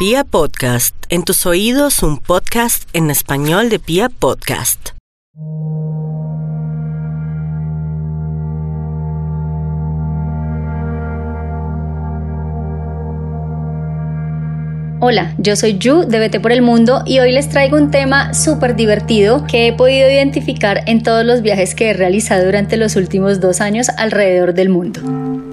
Pia Podcast, en tus oídos un podcast en español de Pia Podcast. Hola, yo soy Yu de Vete por el Mundo y hoy les traigo un tema súper divertido que he podido identificar en todos los viajes que he realizado durante los últimos dos años alrededor del mundo.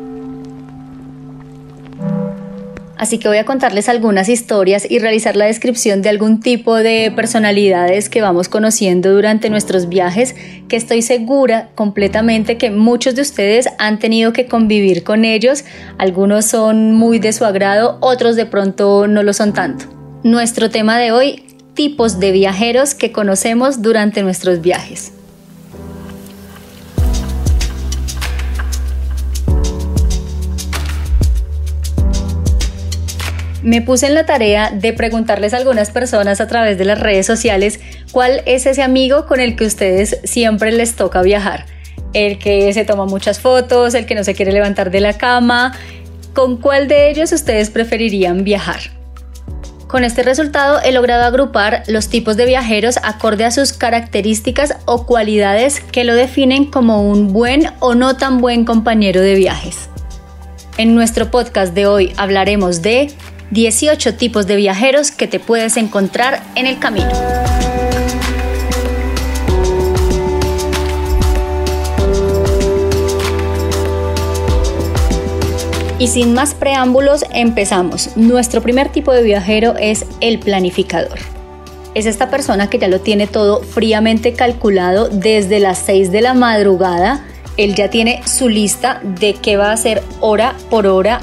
Así que voy a contarles algunas historias y realizar la descripción de algún tipo de personalidades que vamos conociendo durante nuestros viajes, que estoy segura completamente que muchos de ustedes han tenido que convivir con ellos. Algunos son muy de su agrado, otros de pronto no lo son tanto. Nuestro tema de hoy, tipos de viajeros que conocemos durante nuestros viajes. Me puse en la tarea de preguntarles a algunas personas a través de las redes sociales cuál es ese amigo con el que ustedes siempre les toca viajar. El que se toma muchas fotos, el que no se quiere levantar de la cama. ¿Con cuál de ellos ustedes preferirían viajar? Con este resultado he logrado agrupar los tipos de viajeros acorde a sus características o cualidades que lo definen como un buen o no tan buen compañero de viajes. En nuestro podcast de hoy hablaremos de 18 tipos de viajeros que te puedes encontrar en el camino. Y sin más preámbulos, empezamos. Nuestro primer tipo de viajero es el planificador. Es esta persona que ya lo tiene todo fríamente calculado desde las 6 de la madrugada. Él ya tiene su lista de qué va a hacer hora por hora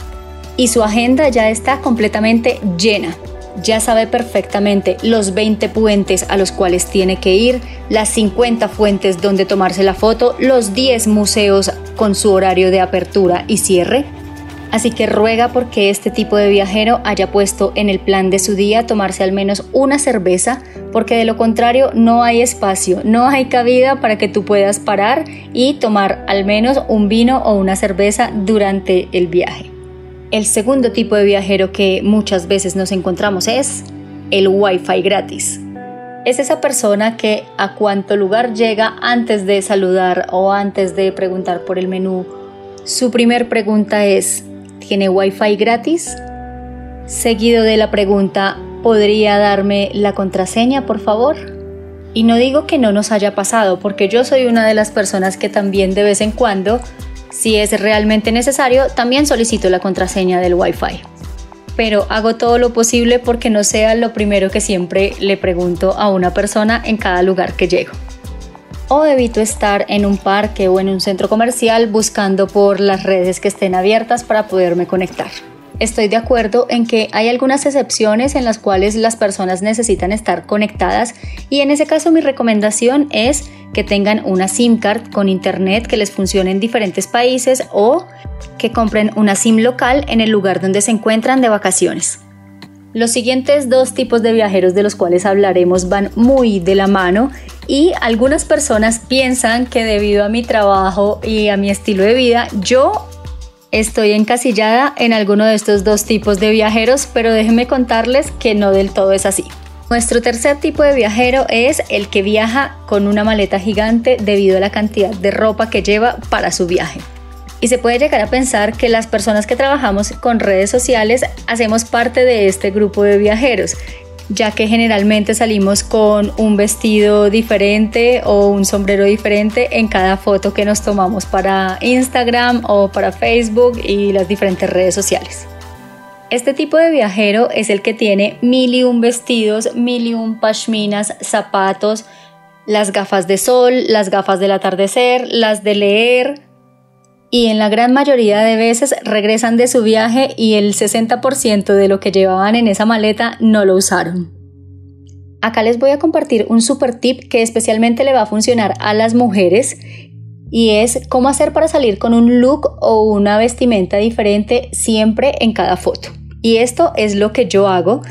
y su agenda ya está completamente llena. Ya sabe perfectamente los 20 puentes a los cuales tiene que ir, las 50 fuentes donde tomarse la foto, los 10 museos con su horario de apertura y cierre. Así que ruega porque este tipo de viajero haya puesto en el plan de su día tomarse al menos una cerveza, porque de lo contrario no hay espacio, no hay cabida para que tú puedas parar y tomar al menos un vino o una cerveza durante el viaje. El segundo tipo de viajero que muchas veces nos encontramos es el Wi-Fi gratis. Es esa persona que a cuánto lugar llega antes de saludar o antes de preguntar por el menú. Su primer pregunta es, ¿tiene Wi-Fi gratis? Seguido de la pregunta, ¿podría darme la contraseña, por favor? Y no digo que no nos haya pasado, porque yo soy una de las personas que también de vez en cuando si es realmente necesario, también solicito la contraseña del Wi-Fi. Pero hago todo lo posible porque no sea lo primero que siempre le pregunto a una persona en cada lugar que llego. O evito estar en un parque o en un centro comercial buscando por las redes que estén abiertas para poderme conectar. Estoy de acuerdo en que hay algunas excepciones en las cuales las personas necesitan estar conectadas y en ese caso mi recomendación es que tengan una SIM card con internet que les funcione en diferentes países o que compren una SIM local en el lugar donde se encuentran de vacaciones. Los siguientes dos tipos de viajeros de los cuales hablaremos van muy de la mano y algunas personas piensan que debido a mi trabajo y a mi estilo de vida yo Estoy encasillada en alguno de estos dos tipos de viajeros, pero déjenme contarles que no del todo es así. Nuestro tercer tipo de viajero es el que viaja con una maleta gigante debido a la cantidad de ropa que lleva para su viaje. Y se puede llegar a pensar que las personas que trabajamos con redes sociales hacemos parte de este grupo de viajeros ya que generalmente salimos con un vestido diferente o un sombrero diferente en cada foto que nos tomamos para Instagram o para Facebook y las diferentes redes sociales. Este tipo de viajero es el que tiene mil y un vestidos, mil y un pashminas, zapatos, las gafas de sol, las gafas del atardecer, las de leer, y en la gran mayoría de veces regresan de su viaje y el 60% de lo que llevaban en esa maleta no lo usaron. Acá les voy a compartir un super tip que especialmente le va a funcionar a las mujeres y es cómo hacer para salir con un look o una vestimenta diferente siempre en cada foto. Y esto es lo que yo hago,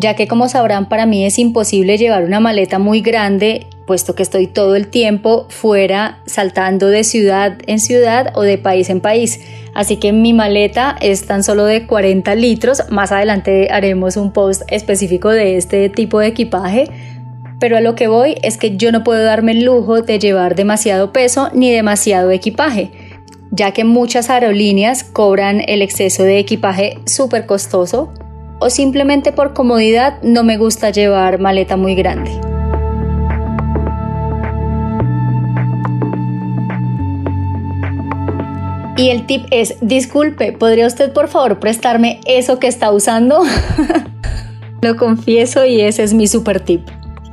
ya que como sabrán para mí es imposible llevar una maleta muy grande puesto que estoy todo el tiempo fuera saltando de ciudad en ciudad o de país en país. Así que mi maleta es tan solo de 40 litros. Más adelante haremos un post específico de este tipo de equipaje. Pero a lo que voy es que yo no puedo darme el lujo de llevar demasiado peso ni demasiado equipaje, ya que muchas aerolíneas cobran el exceso de equipaje súper costoso o simplemente por comodidad no me gusta llevar maleta muy grande. Y el tip es, disculpe, ¿podría usted por favor prestarme eso que está usando? lo confieso y ese es mi super tip.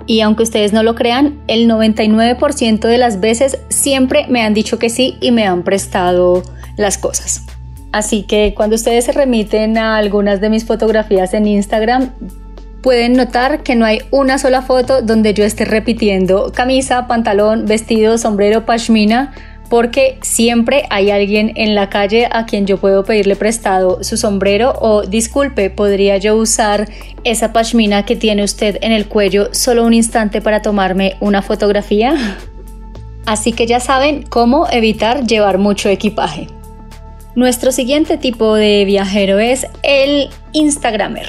Y aunque ustedes no lo crean, el 99% de las veces siempre me han dicho que sí y me han prestado las cosas. Así que cuando ustedes se remiten a algunas de mis fotografías en Instagram, pueden notar que no hay una sola foto donde yo esté repitiendo camisa, pantalón, vestido, sombrero, pashmina porque siempre hay alguien en la calle a quien yo puedo pedirle prestado su sombrero o disculpe, podría yo usar esa pashmina que tiene usted en el cuello solo un instante para tomarme una fotografía. Así que ya saben cómo evitar llevar mucho equipaje. Nuestro siguiente tipo de viajero es el Instagramer.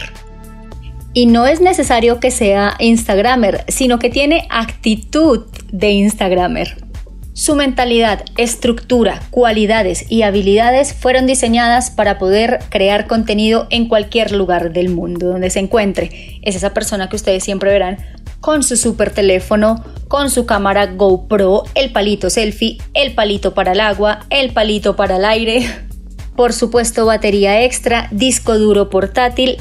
Y no es necesario que sea Instagramer, sino que tiene actitud de Instagramer. Su mentalidad, estructura, cualidades y habilidades fueron diseñadas para poder crear contenido en cualquier lugar del mundo donde se encuentre. Es esa persona que ustedes siempre verán con su super teléfono, con su cámara GoPro, el palito selfie, el palito para el agua, el palito para el aire, por supuesto batería extra, disco duro portátil,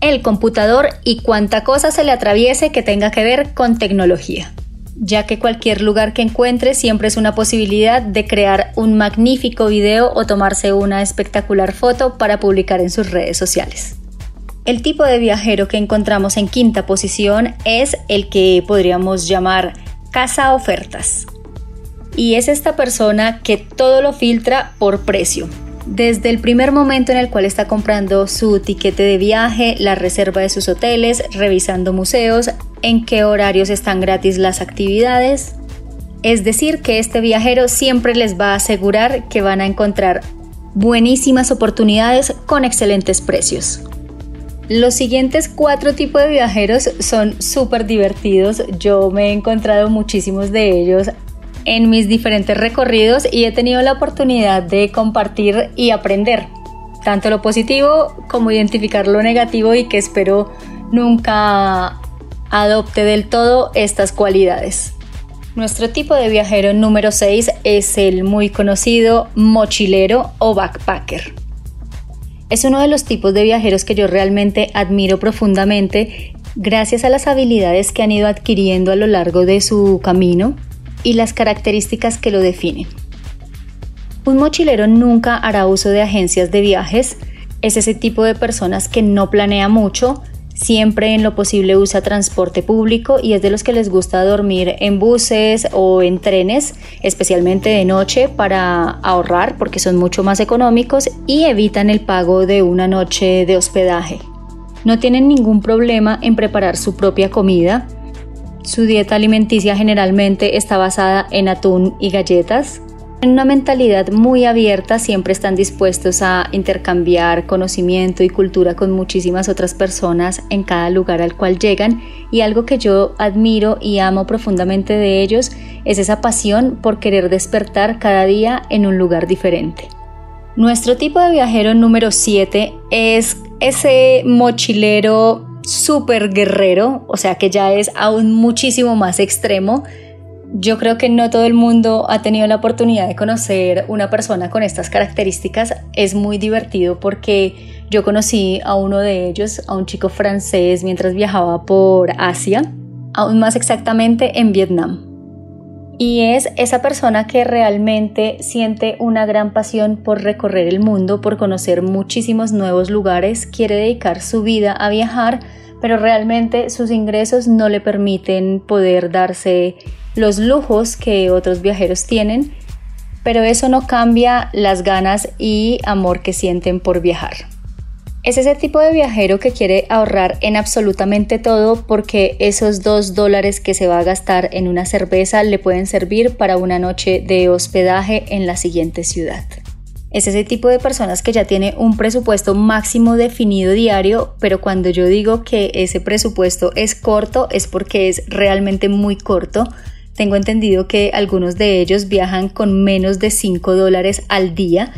el computador y cuanta cosa se le atraviese que tenga que ver con tecnología ya que cualquier lugar que encuentre siempre es una posibilidad de crear un magnífico video o tomarse una espectacular foto para publicar en sus redes sociales. El tipo de viajero que encontramos en quinta posición es el que podríamos llamar casa ofertas. Y es esta persona que todo lo filtra por precio, desde el primer momento en el cual está comprando su tiquete de viaje, la reserva de sus hoteles, revisando museos, en qué horarios están gratis las actividades. Es decir, que este viajero siempre les va a asegurar que van a encontrar buenísimas oportunidades con excelentes precios. Los siguientes cuatro tipos de viajeros son súper divertidos. Yo me he encontrado muchísimos de ellos en mis diferentes recorridos y he tenido la oportunidad de compartir y aprender tanto lo positivo como identificar lo negativo y que espero nunca adopte del todo estas cualidades. Nuestro tipo de viajero número 6 es el muy conocido mochilero o backpacker. Es uno de los tipos de viajeros que yo realmente admiro profundamente gracias a las habilidades que han ido adquiriendo a lo largo de su camino y las características que lo definen. Un mochilero nunca hará uso de agencias de viajes, es ese tipo de personas que no planea mucho, siempre en lo posible usa transporte público y es de los que les gusta dormir en buses o en trenes, especialmente de noche para ahorrar porque son mucho más económicos y evitan el pago de una noche de hospedaje. No tienen ningún problema en preparar su propia comida, su dieta alimenticia generalmente está basada en atún y galletas. En una mentalidad muy abierta siempre están dispuestos a intercambiar conocimiento y cultura con muchísimas otras personas en cada lugar al cual llegan y algo que yo admiro y amo profundamente de ellos es esa pasión por querer despertar cada día en un lugar diferente. Nuestro tipo de viajero número 7 es ese mochilero súper guerrero, o sea que ya es aún muchísimo más extremo. Yo creo que no todo el mundo ha tenido la oportunidad de conocer una persona con estas características. Es muy divertido porque yo conocí a uno de ellos, a un chico francés, mientras viajaba por Asia, aún más exactamente en Vietnam. Y es esa persona que realmente siente una gran pasión por recorrer el mundo, por conocer muchísimos nuevos lugares, quiere dedicar su vida a viajar, pero realmente sus ingresos no le permiten poder darse los lujos que otros viajeros tienen, pero eso no cambia las ganas y amor que sienten por viajar. Es ese tipo de viajero que quiere ahorrar en absolutamente todo porque esos dos dólares que se va a gastar en una cerveza le pueden servir para una noche de hospedaje en la siguiente ciudad. es ese tipo de personas que ya tiene un presupuesto máximo definido diario, pero cuando yo digo que ese presupuesto es corto es porque es realmente muy corto. Tengo entendido que algunos de ellos viajan con menos de 5 dólares al día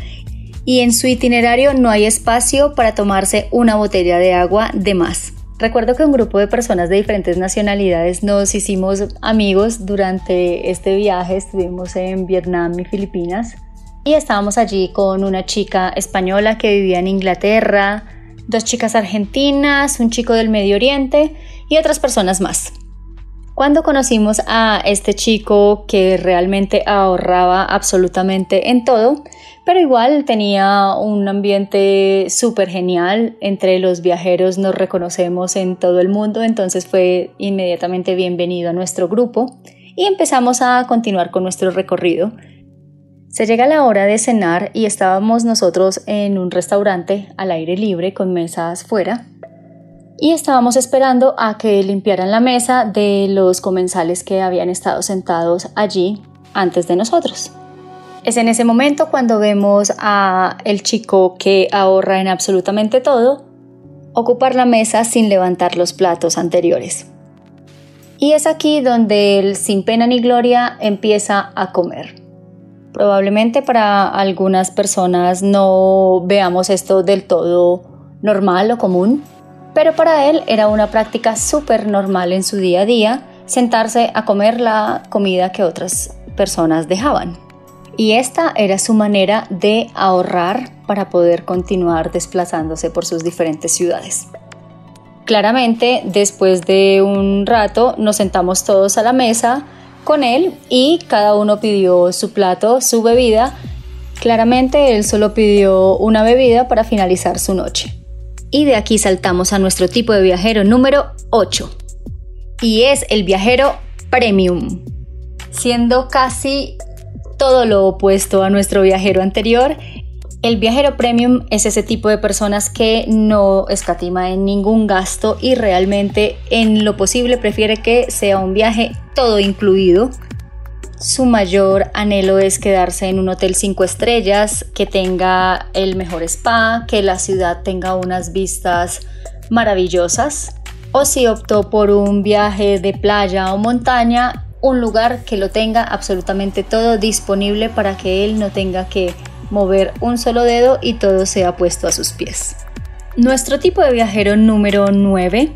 y en su itinerario no hay espacio para tomarse una botella de agua de más. Recuerdo que un grupo de personas de diferentes nacionalidades nos hicimos amigos durante este viaje, estuvimos en Vietnam y Filipinas y estábamos allí con una chica española que vivía en Inglaterra, dos chicas argentinas, un chico del Medio Oriente y otras personas más. Cuando conocimos a este chico que realmente ahorraba absolutamente en todo, pero igual tenía un ambiente súper genial. Entre los viajeros nos reconocemos en todo el mundo, entonces fue inmediatamente bienvenido a nuestro grupo y empezamos a continuar con nuestro recorrido. Se llega la hora de cenar y estábamos nosotros en un restaurante al aire libre con mesas fuera y estábamos esperando a que limpiaran la mesa de los comensales que habían estado sentados allí antes de nosotros. Es en ese momento cuando vemos a el chico que ahorra en absolutamente todo ocupar la mesa sin levantar los platos anteriores. Y es aquí donde él sin pena ni gloria empieza a comer. Probablemente para algunas personas no veamos esto del todo normal o común, pero para él era una práctica súper normal en su día a día sentarse a comer la comida que otras personas dejaban y esta era su manera de ahorrar para poder continuar desplazándose por sus diferentes ciudades. Claramente, después de un rato, nos sentamos todos a la mesa con él y cada uno pidió su plato, su bebida. Claramente, él solo pidió una bebida para finalizar su noche. Y de aquí saltamos a nuestro tipo de viajero número 8. Y es el viajero premium. Siendo casi todo lo opuesto a nuestro viajero anterior. El viajero premium es ese tipo de personas que no escatima en ningún gasto y realmente en lo posible prefiere que sea un viaje todo incluido. Su mayor anhelo es quedarse en un hotel 5 estrellas, que tenga el mejor spa, que la ciudad tenga unas vistas maravillosas. O si optó por un viaje de playa o montaña, un lugar que lo tenga absolutamente todo disponible para que él no tenga que mover un solo dedo y todo sea puesto a sus pies. Nuestro tipo de viajero número 9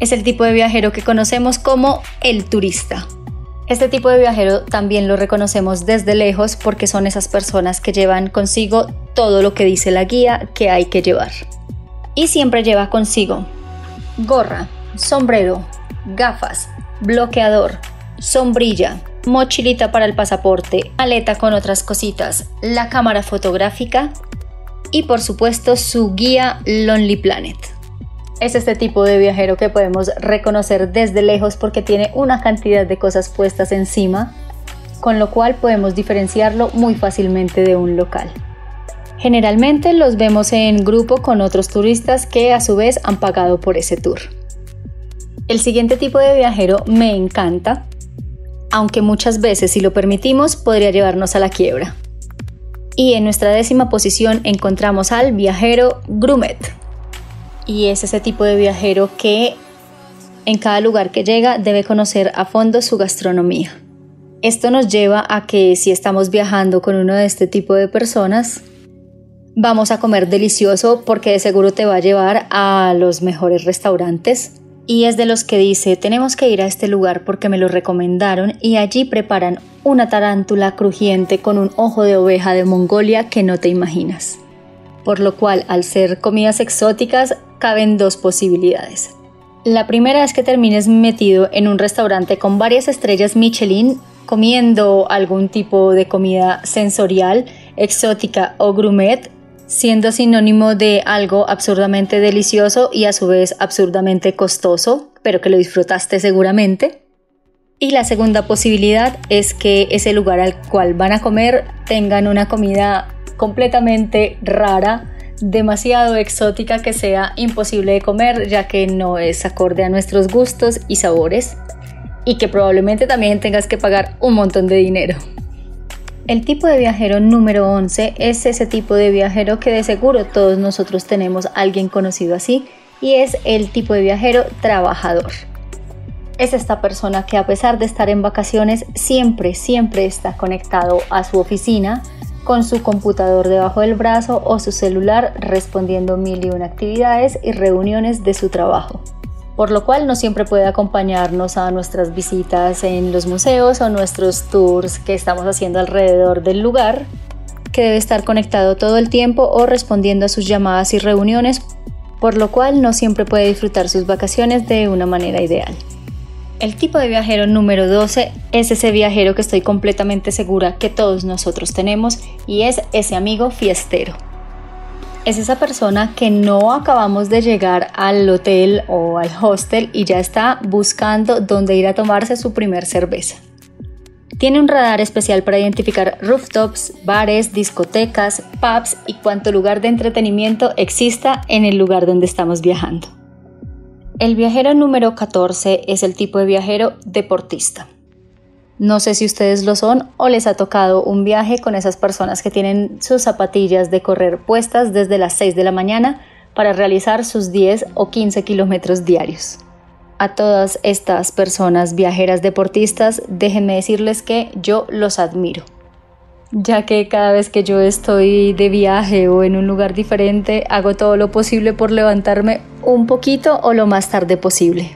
es el tipo de viajero que conocemos como el turista. Este tipo de viajero también lo reconocemos desde lejos porque son esas personas que llevan consigo todo lo que dice la guía que hay que llevar. Y siempre lleva consigo gorra, sombrero, gafas, bloqueador, sombrilla, mochilita para el pasaporte, maleta con otras cositas, la cámara fotográfica y por supuesto su guía Lonely Planet. Es este tipo de viajero que podemos reconocer desde lejos porque tiene una cantidad de cosas puestas encima, con lo cual podemos diferenciarlo muy fácilmente de un local. Generalmente los vemos en grupo con otros turistas que a su vez han pagado por ese tour. El siguiente tipo de viajero me encanta aunque muchas veces si lo permitimos podría llevarnos a la quiebra. Y en nuestra décima posición encontramos al viajero Grumet. Y es ese tipo de viajero que en cada lugar que llega debe conocer a fondo su gastronomía. Esto nos lleva a que si estamos viajando con uno de este tipo de personas, vamos a comer delicioso porque de seguro te va a llevar a los mejores restaurantes y es de los que dice, tenemos que ir a este lugar porque me lo recomendaron y allí preparan una tarántula crujiente con un ojo de oveja de Mongolia que no te imaginas. Por lo cual, al ser comidas exóticas, caben dos posibilidades. La primera es que termines metido en un restaurante con varias estrellas Michelin comiendo algún tipo de comida sensorial, exótica o grumet siendo sinónimo de algo absurdamente delicioso y a su vez absurdamente costoso, pero que lo disfrutaste seguramente. Y la segunda posibilidad es que ese lugar al cual van a comer tengan una comida completamente rara, demasiado exótica que sea imposible de comer ya que no es acorde a nuestros gustos y sabores y que probablemente también tengas que pagar un montón de dinero. El tipo de viajero número 11 es ese tipo de viajero que de seguro todos nosotros tenemos alguien conocido así y es el tipo de viajero trabajador. Es esta persona que a pesar de estar en vacaciones siempre, siempre está conectado a su oficina con su computador debajo del brazo o su celular respondiendo mil y una actividades y reuniones de su trabajo por lo cual no siempre puede acompañarnos a nuestras visitas en los museos o nuestros tours que estamos haciendo alrededor del lugar, que debe estar conectado todo el tiempo o respondiendo a sus llamadas y reuniones, por lo cual no siempre puede disfrutar sus vacaciones de una manera ideal. El tipo de viajero número 12 es ese viajero que estoy completamente segura que todos nosotros tenemos y es ese amigo fiestero es esa persona que no acabamos de llegar al hotel o al hostel y ya está buscando dónde ir a tomarse su primer cerveza. Tiene un radar especial para identificar rooftops, bares, discotecas, pubs y cuánto lugar de entretenimiento exista en el lugar donde estamos viajando. El viajero número 14 es el tipo de viajero deportista. No sé si ustedes lo son o les ha tocado un viaje con esas personas que tienen sus zapatillas de correr puestas desde las 6 de la mañana para realizar sus 10 o 15 kilómetros diarios. A todas estas personas viajeras deportistas, déjenme decirles que yo los admiro, ya que cada vez que yo estoy de viaje o en un lugar diferente, hago todo lo posible por levantarme un poquito o lo más tarde posible.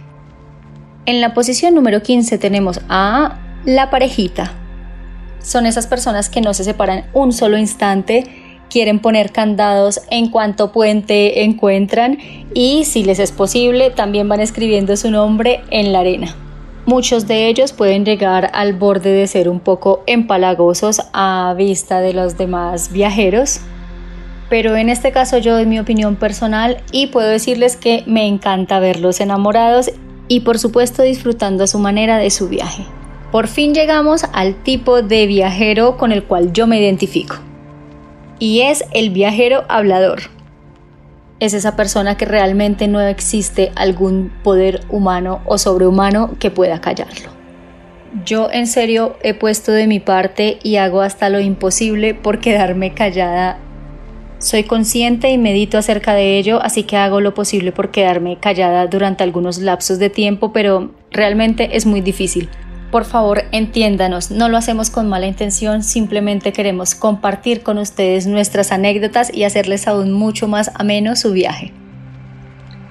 En la posición número 15 tenemos a la parejita. Son esas personas que no se separan un solo instante, quieren poner candados en cuanto puente encuentran y si les es posible también van escribiendo su nombre en la arena. Muchos de ellos pueden llegar al borde de ser un poco empalagosos a vista de los demás viajeros, pero en este caso yo doy mi opinión personal y puedo decirles que me encanta verlos enamorados y por supuesto disfrutando a su manera de su viaje. Por fin llegamos al tipo de viajero con el cual yo me identifico. Y es el viajero hablador. Es esa persona que realmente no existe algún poder humano o sobrehumano que pueda callarlo. Yo en serio he puesto de mi parte y hago hasta lo imposible por quedarme callada. Soy consciente y medito acerca de ello, así que hago lo posible por quedarme callada durante algunos lapsos de tiempo, pero realmente es muy difícil. Por favor, entiéndanos, no lo hacemos con mala intención, simplemente queremos compartir con ustedes nuestras anécdotas y hacerles aún mucho más ameno su viaje.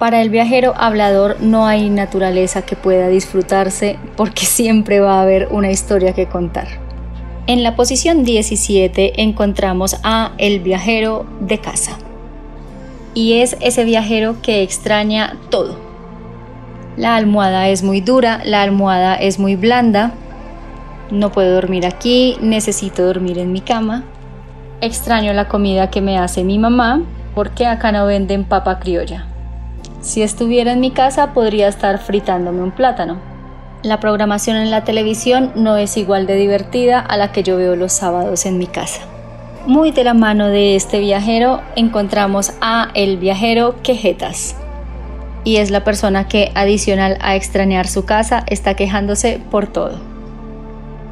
Para el viajero hablador no hay naturaleza que pueda disfrutarse porque siempre va a haber una historia que contar. En la posición 17 encontramos a el viajero de casa. Y es ese viajero que extraña todo la almohada es muy dura, la almohada es muy blanda, no puedo dormir aquí, necesito dormir en mi cama. Extraño la comida que me hace mi mamá porque acá no venden papa criolla. Si estuviera en mi casa podría estar fritándome un plátano. La programación en la televisión no es igual de divertida a la que yo veo los sábados en mi casa. Muy de la mano de este viajero encontramos a el viajero Quejetas y es la persona que adicional a extrañar su casa está quejándose por todo.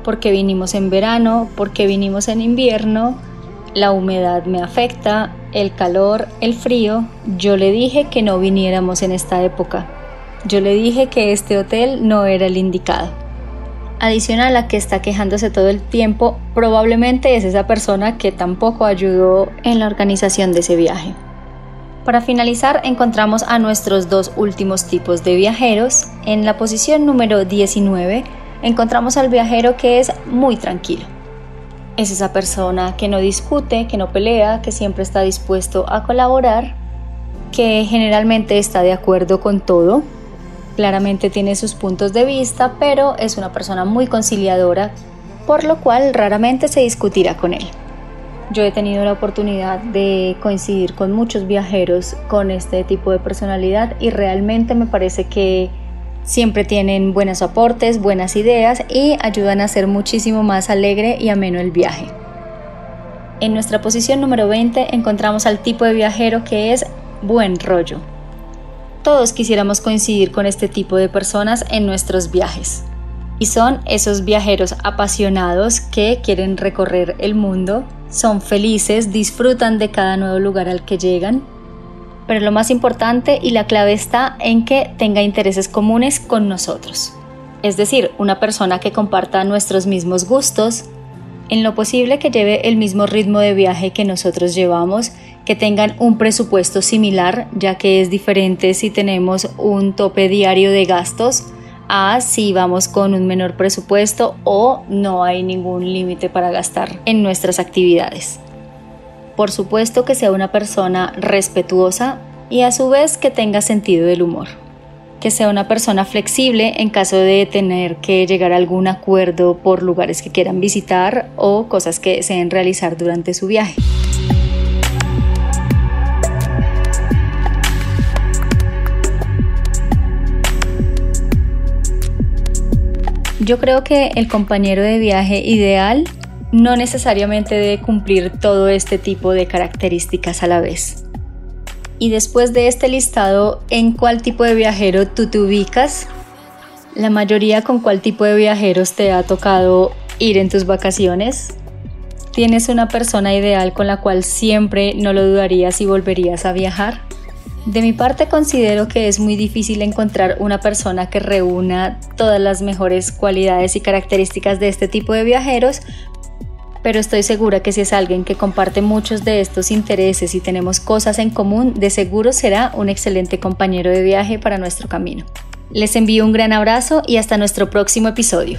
Porque vinimos en verano, porque vinimos en invierno, la humedad me afecta, el calor, el frío. Yo le dije que no viniéramos en esta época. Yo le dije que este hotel no era el indicado. Adicional a que está quejándose todo el tiempo, probablemente es esa persona que tampoco ayudó en la organización de ese viaje. Para finalizar, encontramos a nuestros dos últimos tipos de viajeros. En la posición número 19 encontramos al viajero que es muy tranquilo. Es esa persona que no discute, que no pelea, que siempre está dispuesto a colaborar, que generalmente está de acuerdo con todo. Claramente tiene sus puntos de vista, pero es una persona muy conciliadora, por lo cual raramente se discutirá con él. Yo he tenido la oportunidad de coincidir con muchos viajeros con este tipo de personalidad y realmente me parece que siempre tienen buenos aportes, buenas ideas y ayudan a hacer muchísimo más alegre y ameno el viaje. En nuestra posición número 20 encontramos al tipo de viajero que es buen rollo. Todos quisiéramos coincidir con este tipo de personas en nuestros viajes y son esos viajeros apasionados que quieren recorrer el mundo, son felices, disfrutan de cada nuevo lugar al que llegan, pero lo más importante y la clave está en que tenga intereses comunes con nosotros. Es decir, una persona que comparta nuestros mismos gustos, en lo posible que lleve el mismo ritmo de viaje que nosotros llevamos, que tengan un presupuesto similar, ya que es diferente si tenemos un tope diario de gastos a si vamos con un menor presupuesto o no hay ningún límite para gastar en nuestras actividades. Por supuesto que sea una persona respetuosa y a su vez que tenga sentido del humor que sea una persona flexible en caso de tener que llegar a algún acuerdo por lugares que quieran visitar o cosas que deseen realizar durante su viaje. Yo creo que el compañero de viaje ideal no necesariamente debe cumplir todo este tipo de características a la vez. Y después de este listado, ¿en cuál tipo de viajero tú te ubicas? La mayoría con cuál tipo de viajeros te ha tocado ir en tus vacaciones. ¿Tienes una persona ideal con la cual siempre no lo dudarías y volverías a viajar? De mi parte considero que es muy difícil encontrar una persona que reúna todas las mejores cualidades y características de este tipo de viajeros, pero estoy segura que si es alguien que comparte muchos de estos intereses y tenemos cosas en común, de seguro será un excelente compañero de viaje para nuestro camino. Les envío un gran abrazo y hasta nuestro próximo episodio.